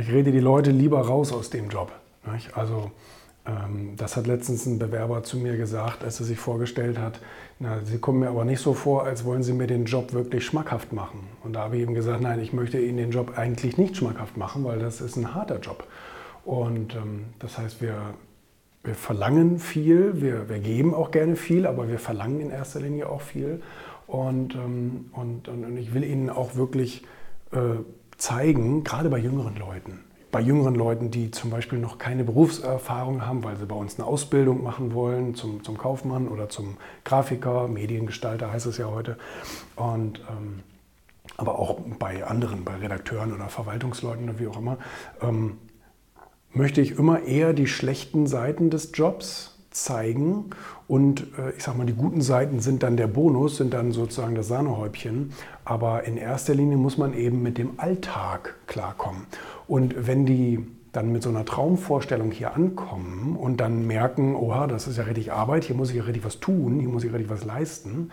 Ich rede die Leute lieber raus aus dem Job. Also ähm, das hat letztens ein Bewerber zu mir gesagt, als er sich vorgestellt hat, na, Sie kommen mir aber nicht so vor, als wollen Sie mir den Job wirklich schmackhaft machen. Und da habe ich ihm gesagt, nein, ich möchte Ihnen den Job eigentlich nicht schmackhaft machen, weil das ist ein harter Job. Und ähm, das heißt, wir, wir verlangen viel, wir, wir geben auch gerne viel, aber wir verlangen in erster Linie auch viel. Und, ähm, und, und ich will Ihnen auch wirklich äh, zeigen, gerade bei jüngeren Leuten, bei jüngeren Leuten, die zum Beispiel noch keine Berufserfahrung haben, weil sie bei uns eine Ausbildung machen wollen zum, zum Kaufmann oder zum Grafiker, Mediengestalter heißt es ja heute. Und, ähm, aber auch bei anderen, bei Redakteuren oder Verwaltungsleuten oder wie auch immer, ähm, möchte ich immer eher die schlechten Seiten des Jobs zeigen. Und äh, ich sage mal, die guten Seiten sind dann der Bonus, sind dann sozusagen das Sahnehäubchen. Aber in erster Linie muss man eben mit dem Alltag klarkommen. Und wenn die dann mit so einer Traumvorstellung hier ankommen und dann merken, oha, das ist ja richtig Arbeit, hier muss ich ja richtig was tun, hier muss ich richtig was leisten,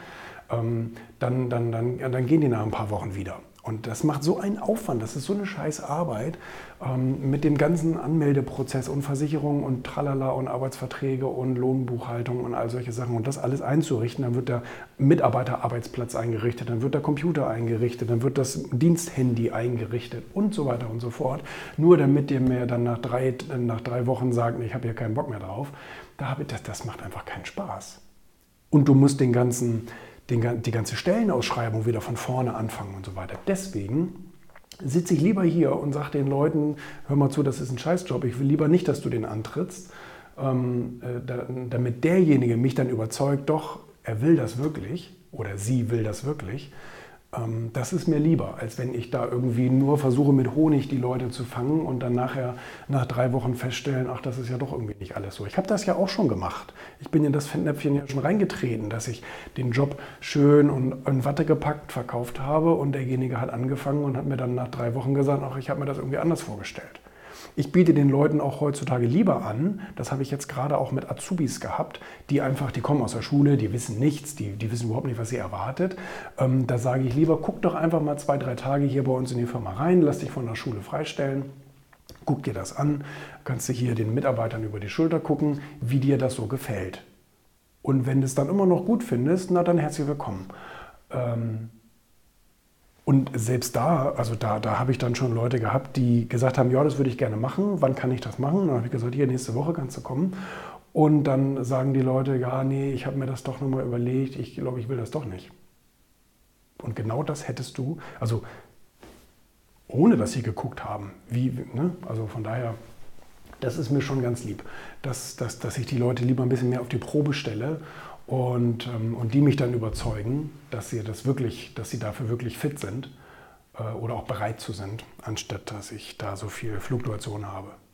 ähm, dann, dann, dann, dann gehen die nach ein paar Wochen wieder. Und das macht so einen Aufwand, das ist so eine scheiß Arbeit ähm, mit dem ganzen Anmeldeprozess und Versicherung und Tralala und Arbeitsverträge und Lohnbuchhaltung und all solche Sachen und das alles einzurichten. Dann wird der Mitarbeiterarbeitsplatz eingerichtet, dann wird der Computer eingerichtet, dann wird das Diensthandy eingerichtet und so weiter und so fort. Nur damit ihr mir dann nach drei, nach drei Wochen sagt, ich habe hier keinen Bock mehr drauf, da ich, das, das macht einfach keinen Spaß. Und du musst den ganzen den, die ganze Stellenausschreibung wieder von vorne anfangen und so weiter. Deswegen sitze ich lieber hier und sage den Leuten, hör mal zu, das ist ein Scheißjob, ich will lieber nicht, dass du den antrittst, ähm, äh, da, damit derjenige mich dann überzeugt, doch, er will das wirklich oder sie will das wirklich. Ähm, das ist mir lieber, als wenn ich da irgendwie nur versuche, mit Honig die Leute zu fangen und dann nachher nach drei Wochen feststellen, ach, das ist ja doch irgendwie nicht alles so. Ich habe das ja auch schon gemacht. Ich bin in das Fettnäpfchen ja schon reingetreten, dass ich den Job schön und in Watte gepackt verkauft habe und derjenige hat angefangen und hat mir dann nach drei Wochen gesagt, ach, ich habe mir das irgendwie anders vorgestellt. Ich biete den Leuten auch heutzutage lieber an, das habe ich jetzt gerade auch mit Azubis gehabt, die einfach, die kommen aus der Schule, die wissen nichts, die, die wissen überhaupt nicht, was sie erwartet. Ähm, da sage ich lieber, guck doch einfach mal zwei, drei Tage hier bei uns in die Firma rein, lass dich von der Schule freistellen. Guck dir das an, kannst du hier den Mitarbeitern über die Schulter gucken, wie dir das so gefällt. Und wenn du es dann immer noch gut findest, na dann herzlich willkommen. Ähm, und selbst da, also da, da habe ich dann schon Leute gehabt, die gesagt haben, ja, das würde ich gerne machen, wann kann ich das machen? Und dann habe ich gesagt, hier, nächste Woche kannst du kommen. Und dann sagen die Leute, ja, nee, ich habe mir das doch nochmal überlegt, ich glaube, ich will das doch nicht. Und genau das hättest du, also ohne dass sie geguckt haben, wie, ne? also von daher, das ist mir schon ganz lieb, dass, dass, dass ich die Leute lieber ein bisschen mehr auf die Probe stelle und, ähm, und die mich dann überzeugen, dass sie das wirklich, dass sie dafür wirklich fit sind äh, oder auch bereit zu sind, anstatt dass ich da so viel Fluktuation habe.